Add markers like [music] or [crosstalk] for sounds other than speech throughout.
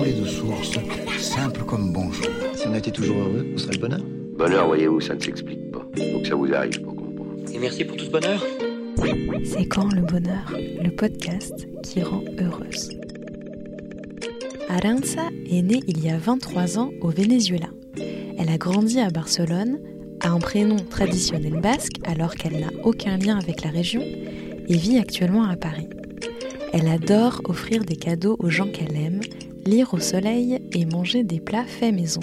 coulé de source, simple comme bonjour. Si on était toujours heureux, on serait le bonheur. Bonheur, voyez-vous, ça ne s'explique pas. Faut que ça vous arrive pour comprendre. Et merci pour tout ce bonheur. C'est quand le bonheur, le podcast qui rend heureuse. Aranza est née il y a 23 ans au Venezuela. Elle a grandi à Barcelone, a un prénom traditionnel basque alors qu'elle n'a aucun lien avec la région et vit actuellement à Paris. Elle adore offrir des cadeaux aux gens qu'elle aime, lire au soleil et manger des plats faits maison.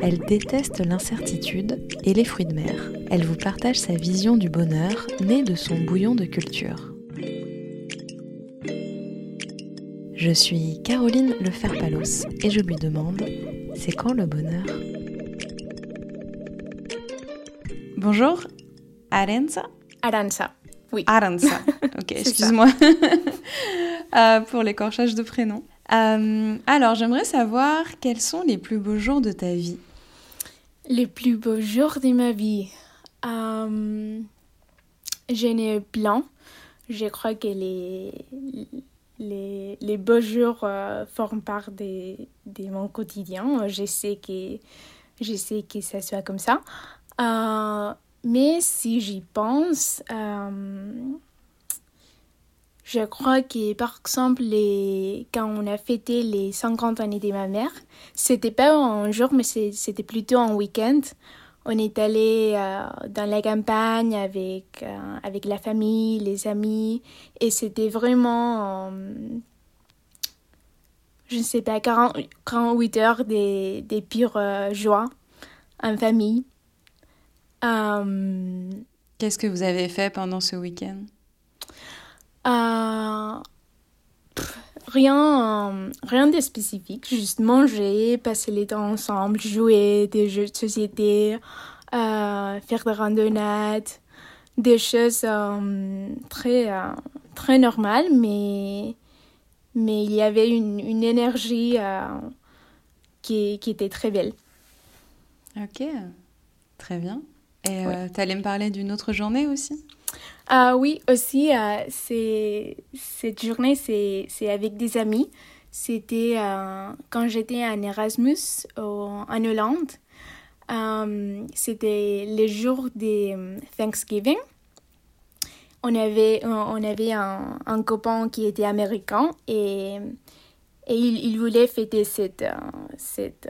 Elle déteste l'incertitude et les fruits de mer. Elle vous partage sa vision du bonheur né de son bouillon de culture. Je suis Caroline Leferpalos et je lui demande c'est quand le bonheur? Bonjour, Arenza Aranza, oui. Aranza, [laughs] ok, excuse-moi [laughs] euh, pour l'écorchage de prénom. Euh, alors, j'aimerais savoir quels sont les plus beaux jours de ta vie Les plus beaux jours de ma vie. Euh, J'en ai plein. Je crois que les, les, les beaux jours euh, forment part de, mon quotidien. Je sais que, je sais que ça soit comme ça. Euh, mais si j'y pense, je crois que par exemple, quand on a fêté les 50 années de ma mère, c'était pas un jour, mais c'était plutôt un week-end. On est allé euh, dans la campagne avec, euh, avec la famille, les amis, et c'était vraiment, euh, je ne sais pas, 40, 48 heures des, des pures joies en famille. Qu'est-ce que vous avez fait pendant ce week-end? Pff, rien, euh, rien de spécifique, juste manger, passer les temps ensemble, jouer des jeux de société, euh, faire des randonnades, des choses euh, très, euh, très normales, mais, mais il y avait une, une énergie euh, qui, qui était très belle. Ok, très bien. Et euh, tu allais me parler d'une autre journée aussi? Ah oui, aussi, euh, c'est, cette journée, c'est, c'est avec des amis. C'était euh, quand j'étais en Erasmus en Hollande. Euh, c'était les jours de euh, Thanksgiving. On avait, on avait un, copain qui était américain et, et il, il voulait fêter cette, cette,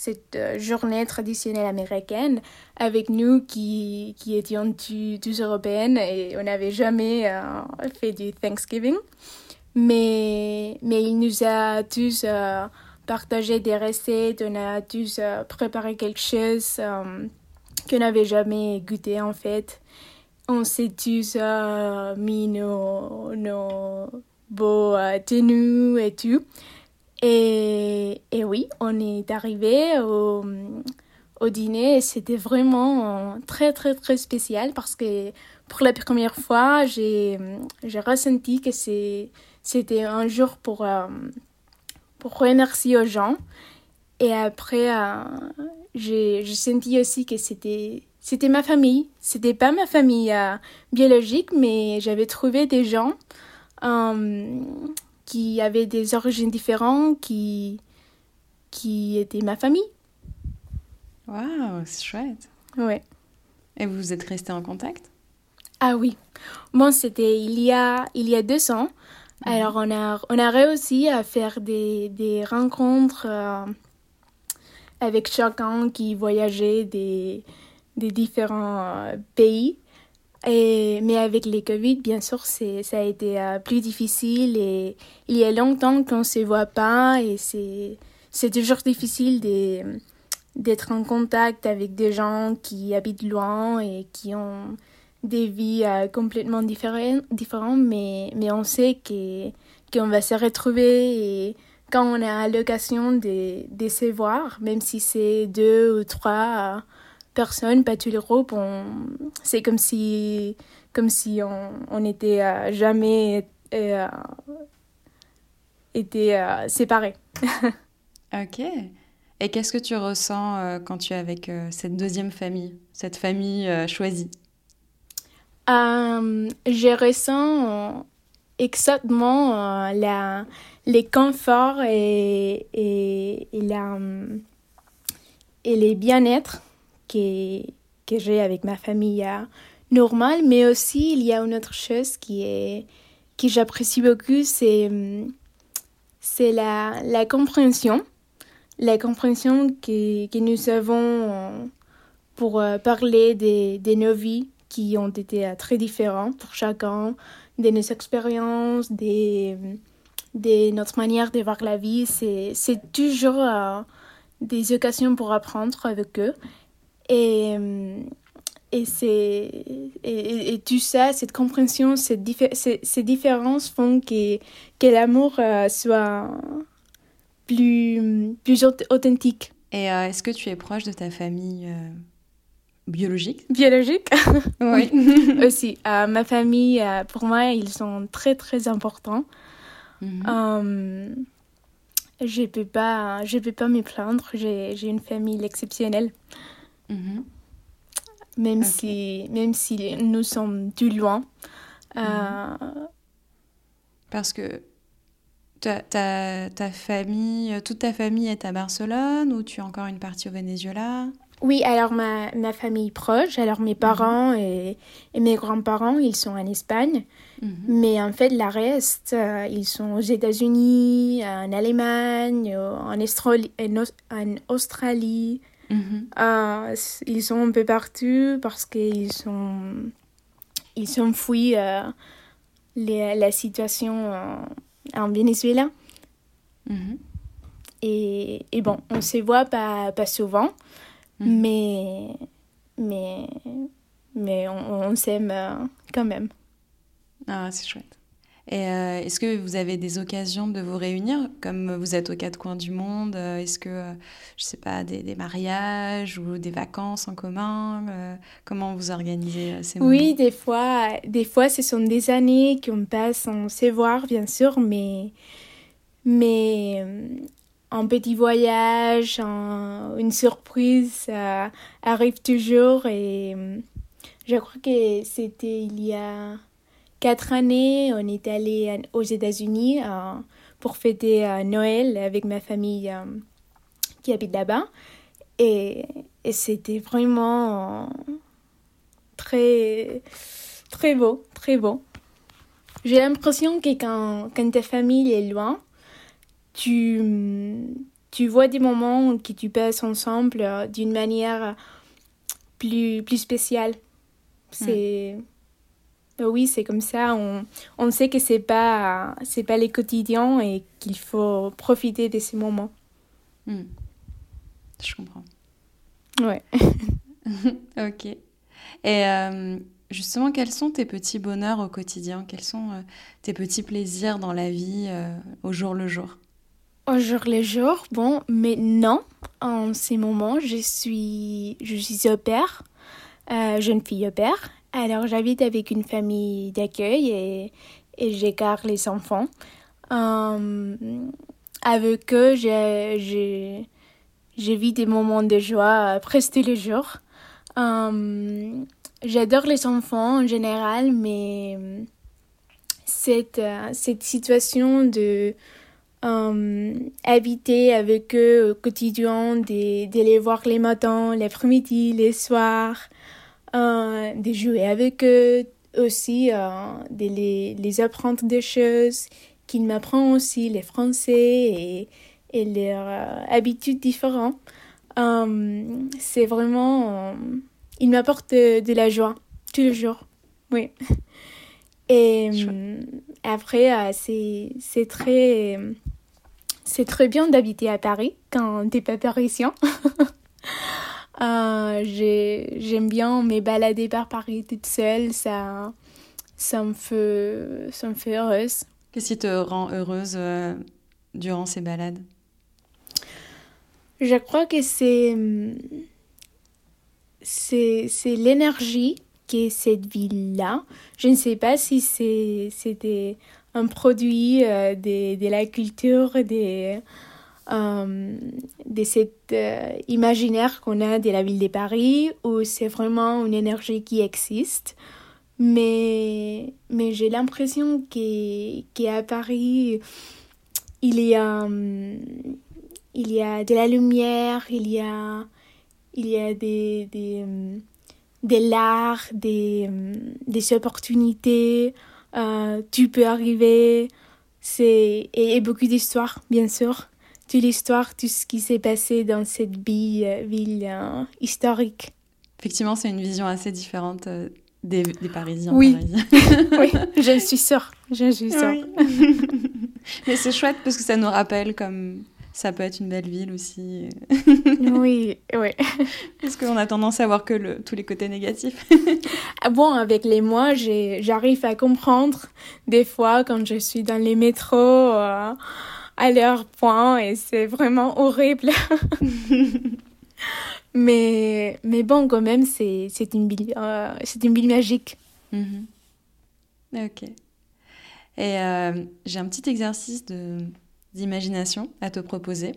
cette euh, journée traditionnelle américaine avec nous qui, qui étions tous européennes et on n'avait jamais euh, fait du Thanksgiving. Mais, mais il nous a tous euh, partagé des recettes, on a tous préparé quelque chose qu'on n'avait jamais goûté en fait. On s'est tous mis nos, nos beaux tenues et tout. Et, et oui, on est arrivé au, au dîner et c'était vraiment euh, très très très spécial parce que pour la première fois, j'ai ressenti que c'était un jour pour, euh, pour remercier aux gens. Et après, euh, j'ai senti aussi que c'était c'était ma famille. C'était pas ma famille euh, biologique, mais j'avais trouvé des gens qui avaient des origines différentes, qui, qui étaient ma famille. Waouh, c'est chouette. Ouais. Et vous êtes restés en contact? Ah oui. Bon, c'était il y a, il y a deux ans. Alors, on a, on a réussi à faire des, des rencontres euh, avec chacun qui voyageait des, des différents euh, pays. Et, mais avec les Covid, bien sûr, ça a été euh, plus difficile et il y a longtemps qu'on ne se voit pas et c'est, toujours difficile d'être en contact avec des gens qui habitent loin et qui ont des vies euh, complètement différentes, mais, mais on sait que, qu'on va se retrouver et quand on a l'occasion de, de se voir, même si c'est deux ou trois euh, personnes, pas tous les groupes, on, c'est comme si, comme si on, on était euh, jamais euh, été euh, séparés. [laughs] Ok. Et qu'est-ce que tu ressens quand tu es avec cette deuxième famille, cette famille choisie? Je ressens exactement la, les conforts et, et, et, la, et les bien-être que, que j'ai avec ma famille euh, normale, mais aussi il y a une autre chose qui est que j'apprécie beaucoup, c'est c'est la, la compréhension, la compréhension que, que nous avons pour euh, parler des, de nos vies qui ont été euh, très différentes pour chacun, de nos expériences, de, de notre manière de voir la vie. C'est toujours euh, des occasions pour apprendre avec eux. Et, et, et, et, tout ça, cette compréhension, cette ces, ces, différences font que, que l'amour soit plus, plus authentique. Et est-ce que tu es proche de ta famille Biologique? Biologique? [laughs] Oui. Aussi. Euh, ma famille, euh, pour moi, ils sont très, très importants. Mhm. Euh, je ne peux pas, je peux pas me plaindre. J'ai une famille exceptionnelle. Mhm. Même, si, même si nous sommes du loin. Mhm. Parce que ta, ta, ta, famille, toute ta famille est à Barcelone ou tu as encore une partie au Venezuela? Oui, alors ma, ma famille proche, alors mes parents et, et mes grands-parents, ils sont en Espagne. Mhm. Mais en fait, la reste, euh, ils sont aux États-Unis, en Allemagne, en, Australie. En Australie. Mhm. Euh, ils sont un peu partout parce qu'ils sont, ils sont fouillés euh, la situation en Venezuela. Mhm. Et, et, bon, on se voit pas, pas souvent. Mm. Mais, mais, mais on, s'aime euh, quand même. Ah, c'est chouette. Euh, est-ce que vous avez des occasions de vous réunir, comme vous êtes aux quatre coins du monde euh, Est-ce que, je sais pas, des, des, mariages ou des vacances en commun Comment vous organisez ces moments? Oui, des fois, des fois, ce sont des années qu'on passe sans se voir, bien sûr, mais, mais un petit voyage, une surprise arrive toujours et euh, je crois que c'était il y a quatre années, on est allé aux États-Unis euh, pour fêter euh, Noël avec ma famille qui habite là-bas et, c'était vraiment très très beau, très beau. J'ai l'impression que quand, quand ta famille est loin, tu, tu vois des moments que tu passes ensemble euh, d'une manière plus, plus spéciale. C'est. Euh, oui, c'est comme ça. On, on sait que c'est pas, c'est pas les quotidiens et qu'il faut profiter de ces moments. Hmm. Je comprends. Ouais. [laughs] ok. Et euh, justement, quels sont tes petits bonheurs au quotidien? Quels sont tes petits plaisirs dans la vie au jour le jour? Au jour le jour, bon, mais non, en ces moments, je suis, je suis au père, euh, jeune fille au père. Alors, j'habite avec une famille d'accueil et, et j'écarte les enfants. Euh, avec eux, j'ai, vis des moments de joie presque tous les jours. Euh, j'adore les enfants en général, mais cette, situation de euh, habiter avec eux au quotidien, de, les voir les matins, l'après-midi, les soirs, euh, de jouer avec eux, aussi euh, de les, les apprendre des choses, qu'ils m'apprennent aussi les français et, et leurs euh, habitudes différentes. C'est vraiment... il m'apporte de, de, la joie, tous les jours. Oui. [laughs] Et après, c'est très c'est très bien d'habiter à Paris quand t'es pas parisien. [laughs] euh, J'aime bien me balader par Paris toute seule, ça, ça, me, fait, ça me fait heureuse. Qu'est-ce qui te rend heureuse euh, durant ces balades? Je crois que c'est c'est l'énergie qui est cette ville-là. Je ne sais pas si c'était un produit euh, de, de, la culture, de, euh, de cet euh, imaginaire qu'on a de la ville de Paris, ou c'est vraiment une énergie qui existe. Mais, mais j'ai l'impression qu'à Paris, il y, a, il y a de la lumière, il y a, il y a des, des, des l'art, des, des opportunités, euh, tu peux arriver, et, beaucoup d'histoires, bien sûr. Toute l'histoire, tout ce qui s'est passé dans cette ville, ville euh, historique. Effectivement, c'est une vision assez différente euh, des, des, Parisiens. Oui. [laughs] [laughs] oui, je suis sûre. Je suis sûre. [laughs] Mais c'est chouette parce que ça nous rappelle comme ça peut être une belle ville aussi. oui, oui. Parce qu'on a tendance à voir que le, tous les côtés négatifs. ah bon, avec les mois, j'arrive à comprendre des fois quand je suis dans les métros euh, à leur point et c'est vraiment horrible. [laughs] mais, mais bon, quand même, c'est une, ville, euh, une magique. Mhm. Ok. Et euh, j'ai un petit exercice d'imagination à te proposer.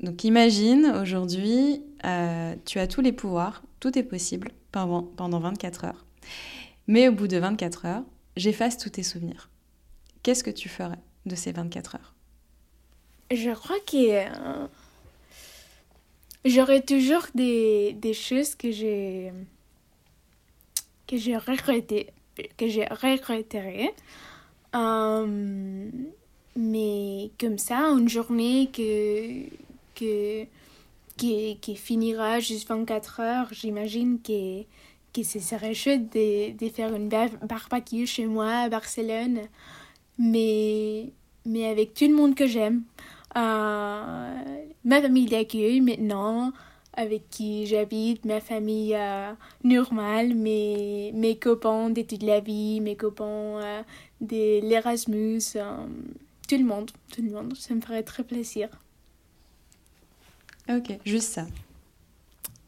Donc imagine aujourd'hui, euh, tu as tous les pouvoirs, tout est possible pendant, pendant 24 heures. Mais au bout de 24 heures, j'efface tous tes souvenirs. Qu'est-ce que tu ferais de ces 24 heures? Je crois que euh, j'aurais toujours des, des, choses que j'ai que j'ai regretté que j'ai. Euh, mais comme ça, une journée que, que, qui, qui finira juste 24 heures, j'imagine que, que ce serait chouette de, de faire une barbecue chez moi à Barcelone, mais, mais avec tout le monde que j'aime. Euh, ma famille d'accueil maintenant, avec qui j'habite, ma famille euh, normale, mes, mes copains de toute la vie, mes copains euh, de l'Erasmus. Euh, tout le monde, tout le monde. Ça me ferait très plaisir. Ok, juste ça.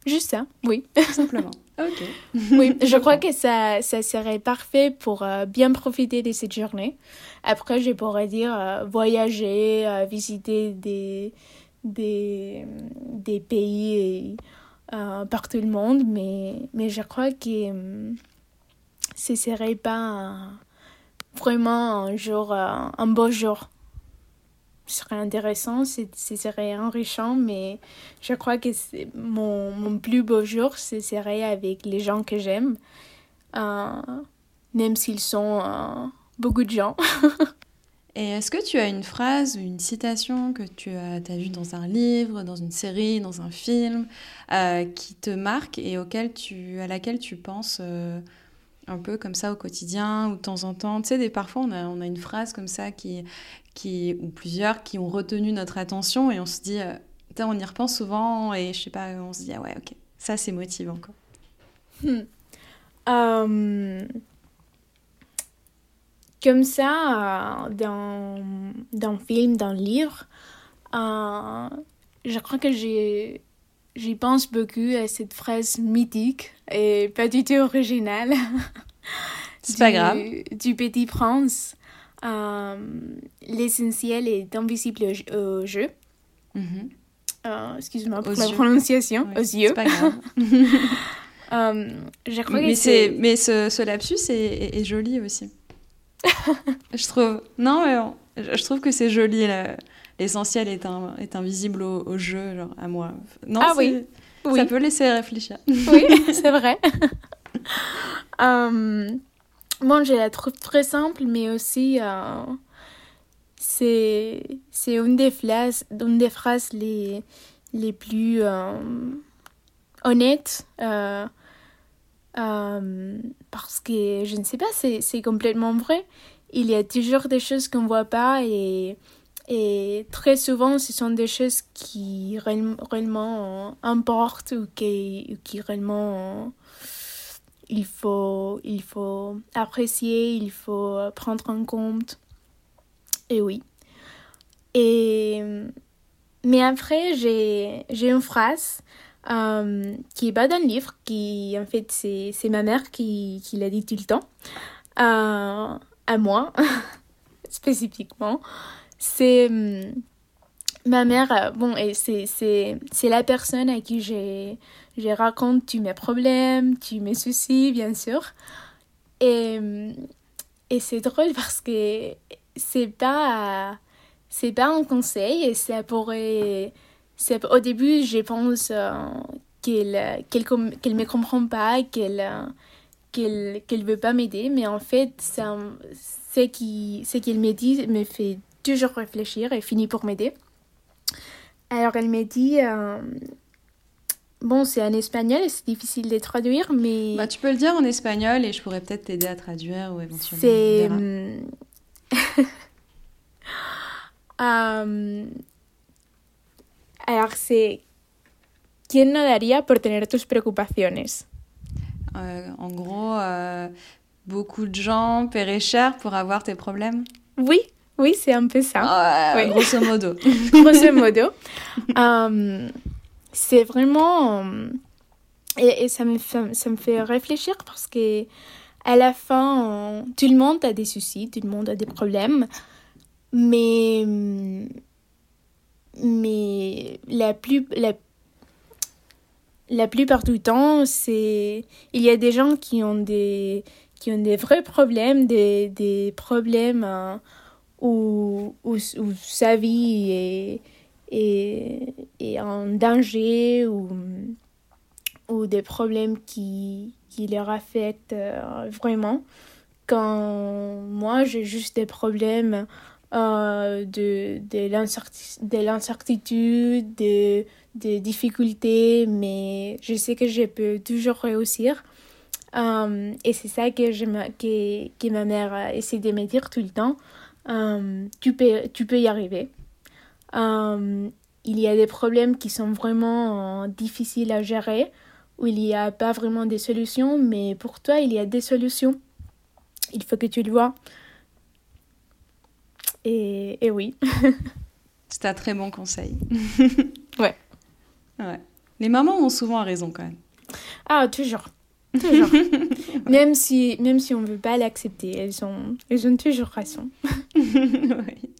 Juste ça, oui. Simplement. [laughs] Ok. [laughs] oui, je crois que ça, ça serait parfait pour euh, bien profiter de cette journée. Après, je pourrais dire euh, voyager, euh, visiter des, des, des pays par tout le monde, mais, mais je crois que ce serait pas vraiment un jour, un beau jour serait intéressant, ce serait enrichant, mais je crois que mon, mon, plus beau jour, ce serait avec les gens que j'aime, euh, même s'ils sont euh, beaucoup de gens. [laughs] Et est-ce que tu as une phrase ou une citation que tu as, as vue dans un livre, dans une série, dans un film, euh, qui te marque et auquel tu, à laquelle tu penses un peu comme ça au quotidien ou de temps en temps. Tu sais, des, parfois, on a, on a une phrase comme ça qui, qui, ou plusieurs qui ont retenu notre attention et on se dit, euh, on y repense souvent et je sais pas, on se dit, ah ouais, ok, ça c'est motivant. Quoi. Hmm. Euh, comme ça, euh, dans, le film, dans le livre, je crois que j'ai j'y pense beaucoup à cette phrase mythique et pas du tout originale. [laughs] C'est pas grave. Du Petit Prince. Euh, L'essentiel est invisible au, jeu. Mm-hmm. Euh, excuse-moi pour la prononciation. Aux yeux. C'est pas grave. [laughs] euh, je crois mais, que mais ce, ce lapsus est, est, joli aussi. [laughs] je trouve. Non, mais je trouve que c'est joli. Là l'essentiel est, est invisible au, jeu, genre à moi. Non, ah oui. Ça peut laisser réfléchir. Oui, [laughs] c'est vrai. [laughs] euh, moi, je la trouve très simple, mais aussi euh, c'est une des phrases, une des phrases les, les plus euh, honnêtes. Euh, euh, parce que je ne sais pas, c'est complètement vrai. Il y a toujours des choses qu'on ne voit pas et et très souvent, ce sont des choses qui réellement importent ou qui, réellement il faut, il faut apprécier, il faut prendre en compte. Et oui. Et, mais après, j'ai, j'ai une phrase euh, qui est pas dans le livre, qui en fait, c'est, c'est ma mère qui, qui l'a dit tout le temps, euh, à moi, [laughs] spécifiquement c'est hum, ma mère, euh, bon, et c'est, la personne à qui j'ai, j'ai raconte tous mes problèmes, tous mes soucis, bien sûr. Et, et c'est drôle [laughs] parce que c'est pas, c'est pas un conseil et ça pourrait. Au début, je pense euh, qu'elle qu'elle me comprend pas, qu'elle qu'elle qu'elle veut pas m'aider, mais en fait, ça, ce qu'elle me dit me fait toujours réfléchir et finit pour m'aider. Alors, elle me dit. euh, Bon, c'est en espagnol et c'est difficile de traduire, mais Bah, tu peux le dire en espagnol et je pourrais peut-être t'aider à traduire ou éventuellement. c'est. hum, [laughs] alors, c'est. ¿Quién no daría por tener tus preocupaciones? Euh, en gros, euh, beaucoup de gens paieraient cher pour avoir tes problèmes? Oui, oui, c'est un peu ça. Euh, Oui. Grosso modo. [laughs] grosso modo. Euh, c'est vraiment... euh, et, et ça, me fait, ça me fait réfléchir parce que à la fin, tout le monde a des soucis, tout le monde a des problèmes, mais, mais la, plus, la, la plupart du temps, c'est il y a des gens qui ont des, qui ont des vrais problèmes, des, des problèmes euh, où, où, sa vie est, est, en danger ou, ou des problèmes qui, qui leur affectent euh, vraiment. Quand moi, j'ai juste des problèmes euh, de, de l'incerti- de l'incertitude, de, de difficultés, mais je sais que je peux toujours réussir. Euh, et c'est ça que, je que, que ma mère essaie de me dire tout le temps. Euh, tu, peux, tu peux y arriver. Euh, il y a des problèmes qui sont vraiment euh, difficiles à gérer, où il n'y a pas vraiment de solutions, mais pour toi, il y a des solutions. Il faut que tu le vois. Et, et oui. [laughs] C'est un très bon conseil. Ouais. Ouais. Les mamans ont souvent raison quand même. Ah, toujours. Toujours. [laughs] même, si, même si on ne veut pas l'accepter, elles ont, elles ont toujours raison. [laughs] Oui.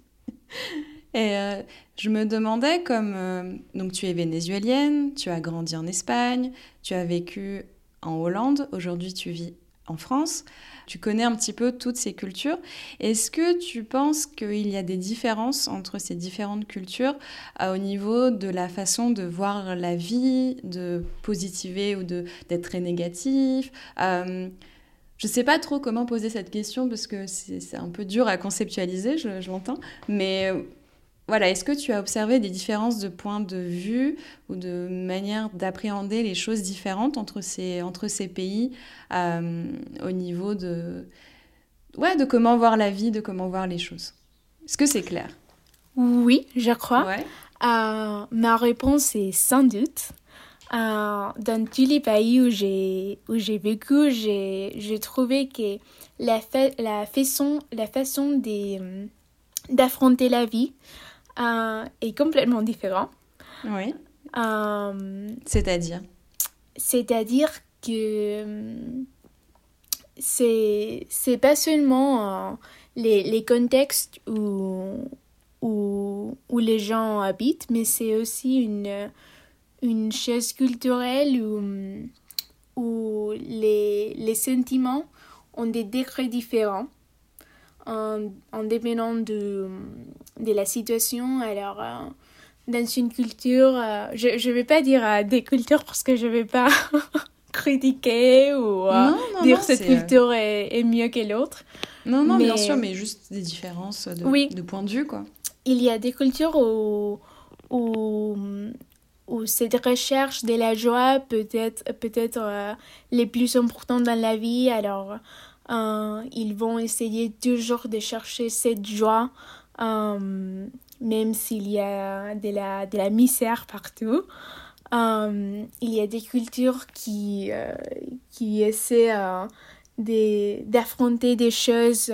Et euh, je me demandais, comme euh, donc tu es vénézuélienne, tu as grandi en Espagne, tu as vécu en Hollande, aujourd'hui tu vis en France, tu connais un petit peu toutes ces cultures. Est-ce que tu penses qu'il y a des différences entre ces différentes cultures euh, au niveau de la façon de voir la vie, de positiver ou d'être très négatif Euh, je sais pas trop comment poser cette question parce que c'est un peu dur à conceptualiser, je, je l'entends. Mais voilà, est-ce que tu as observé des différences de point de vue ou de manière d'appréhender les choses différentes entre ces, entre ces pays euh, au niveau de, ouais, de comment voir la vie, de comment voir les choses? Est-ce que c'est clair? Oui, je crois. Ouais. Euh, ma réponse est sans doute. Euh, dans tous les pays où j'ai où j'ai vécu, j'ai j'ai trouvé que la fa- la façon la façon des, d'affronter la vie euh, est complètement différente. Oui. Euh, C'est-à-dire? c'est-à-dire que euh, c'est c'est pas seulement les, les contextes où, où, où les gens habitent, mais c'est aussi une, une chose culturelle où, où les, les sentiments ont des degrés différents en, en dépendant de, de la situation. Alors, euh, dans une culture, euh, je ne vais pas dire euh, des cultures parce que je ne vais pas [laughs] critiquer ou euh, Non, non, dire non, cette culture est, est mieux que l'autre. Non, non, bien sûr, mais juste des différences de, Oui. de point de vue, quoi. Il y a des cultures où, où, où cette recherche de la joie peut être peut-être euh, les plus importantes dans la vie. Alors, euh, ils vont essayer toujours de chercher cette joie, euh, même s'il y a de la, de la misère partout. Euh, il y a des cultures qui, qui essaient d'affronter des choses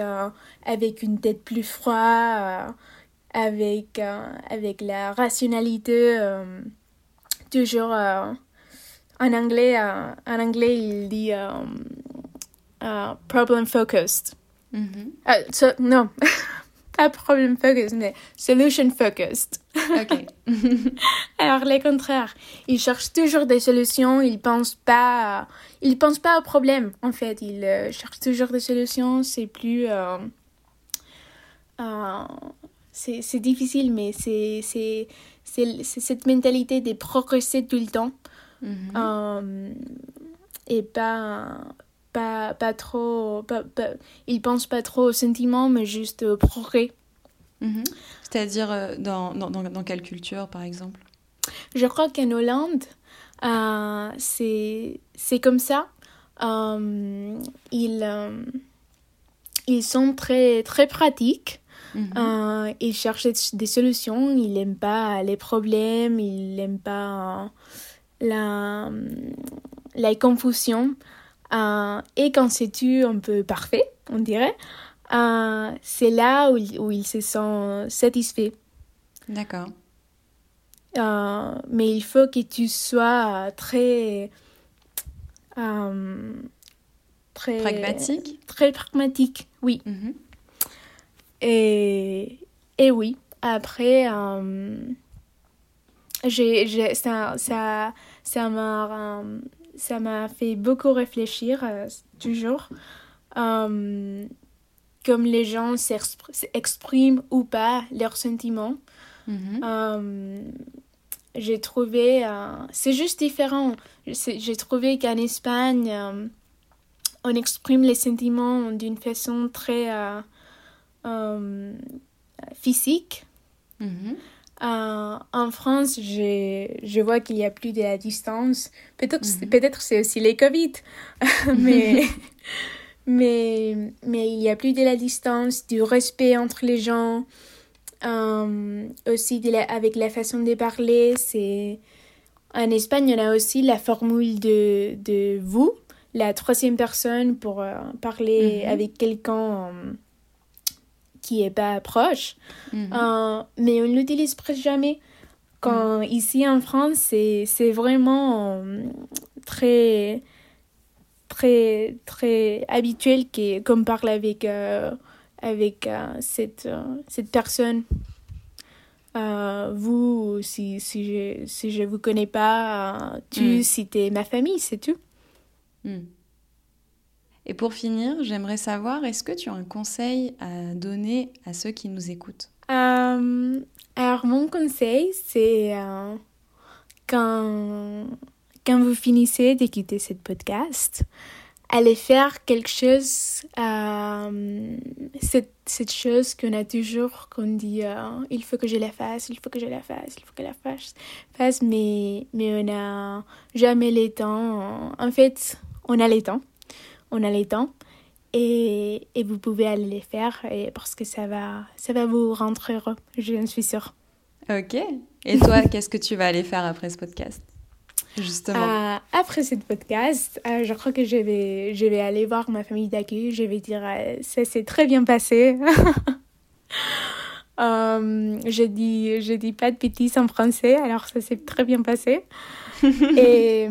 avec une tête plus froide, avec, avec la rationalité, toujours en anglais, en anglais il dit euh, euh, problem focused. So- non, [laughs] pas problem focused, mais solution focused. Ok. [laughs] Alors, le contraire. Ils cherchent toujours des solutions. Ils pensent pas, ils pensent pas au problème, en fait. Ils euh, cherchent toujours des solutions. C'est plus, euh, euh, c'est c'est difficile, mais c'est c'est c'est c'est cette mentalité de progresser tout le temps. Mhm. Euh, et pas, pas, pas trop. Pas, pas- ils pensent pas trop aux sentiments, mais juste au progrès. Mhm. C'est-à-dire euh, dans, dans, dans, quelle culture, par exemple? Je crois qu'en Hollande, euh, c'est comme ça. Euh, ils, euh, ils sont très, très pratiques. Mhm. Ils cherchent des- solutions. Ils n'aiment pas les problèmes. Ils n'aiment pas la, la confusion. Euh, et quand c'est tu un peu parfait, on dirait, euh, c'est là où, où ils se sentent satisfaits. D'accord. Euh, mais il faut que tu sois très. très Pragmatique Très pragmatique, oui. Mhm. Et, et oui, après, j'ai, ça, ça, ça m'a, ça m'a fait beaucoup réfléchir, euh, toujours, euh, comme les gens s'expr- s'expriment ou pas leurs sentiments. Mhm. Euh, j'ai trouvé, euh, c'est juste différent. J'ai trouvé qu'en Espagne, euh, on exprime les sentiments d'une façon très euh, physique. Mhm. Euh, en France, j'ai- je vois qu'il y a plus de la distance. Peut-être Mhm. peut-être c'est aussi les Covid, [laughs] mais, [laughs] mais, mais il y a plus de la distance, du respect entre les gens. Euh, aussi de la- avec la façon de parler, c'est... En Espagne, on a aussi la formule de, de vous, la troisième personne pour euh, parler Mhm. avec quelqu'un qui est pas proche. Mhm. Euh, mais on l'utilise presque jamais. Quand ici en France, c'est, vraiment euh, très, très, très habituel qu'on parle avec, euh, avec euh, cette, euh, cette personne. Euh, vous, si, si je si je vous connais pas, tu, Mm. si t'es ma famille, c'est tout. Hmm. Et pour finir, j'aimerais savoir, est-ce que tu as un conseil à donner à ceux qui nous écoutent? Euh, alors, mon conseil, c'est euh, quand, quand vous finissez d'écouter ce podcast, allez faire quelque chose, euh, cette, cette chose qu'on a toujours, qu'on dit il faut que je la fasse, il faut que je la fasse, il faut que je la fasse, mais, mais on n'a jamais le temps. En fait, on a le temps. On a le temps et, et vous pouvez aller les faire et parce que ça va, ça va vous rendre heureux, je suis sûre. Ok. Et toi, [laughs] qu'est-ce que tu vas aller faire après ce podcast Justement? Euh, après ce podcast, euh, je crois que je vais, je vais aller voir ma famille d'accueil. Je vais dire euh, ça s'est très bien passé. [laughs] Euh, je dis, je dis pas de bêtises en français, alors ça s'est très bien passé. [laughs] et,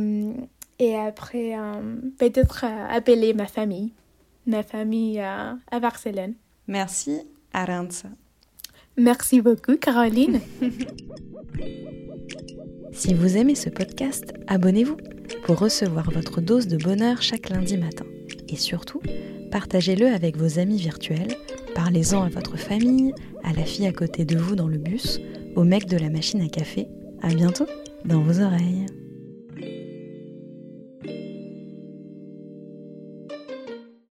et après, euh, peut-être euh, appeler ma famille, ma famille euh, à Barcelone. Merci, Arantxa. Merci beaucoup, Caroline. [laughs] Si vous aimez ce podcast, abonnez-vous pour recevoir votre dose de bonheur chaque lundi matin. Et surtout, partagez-le avec vos amis virtuels, parlez-en à votre famille, à la fille à côté de vous dans le bus, au mec de la machine à café. À bientôt dans vos oreilles.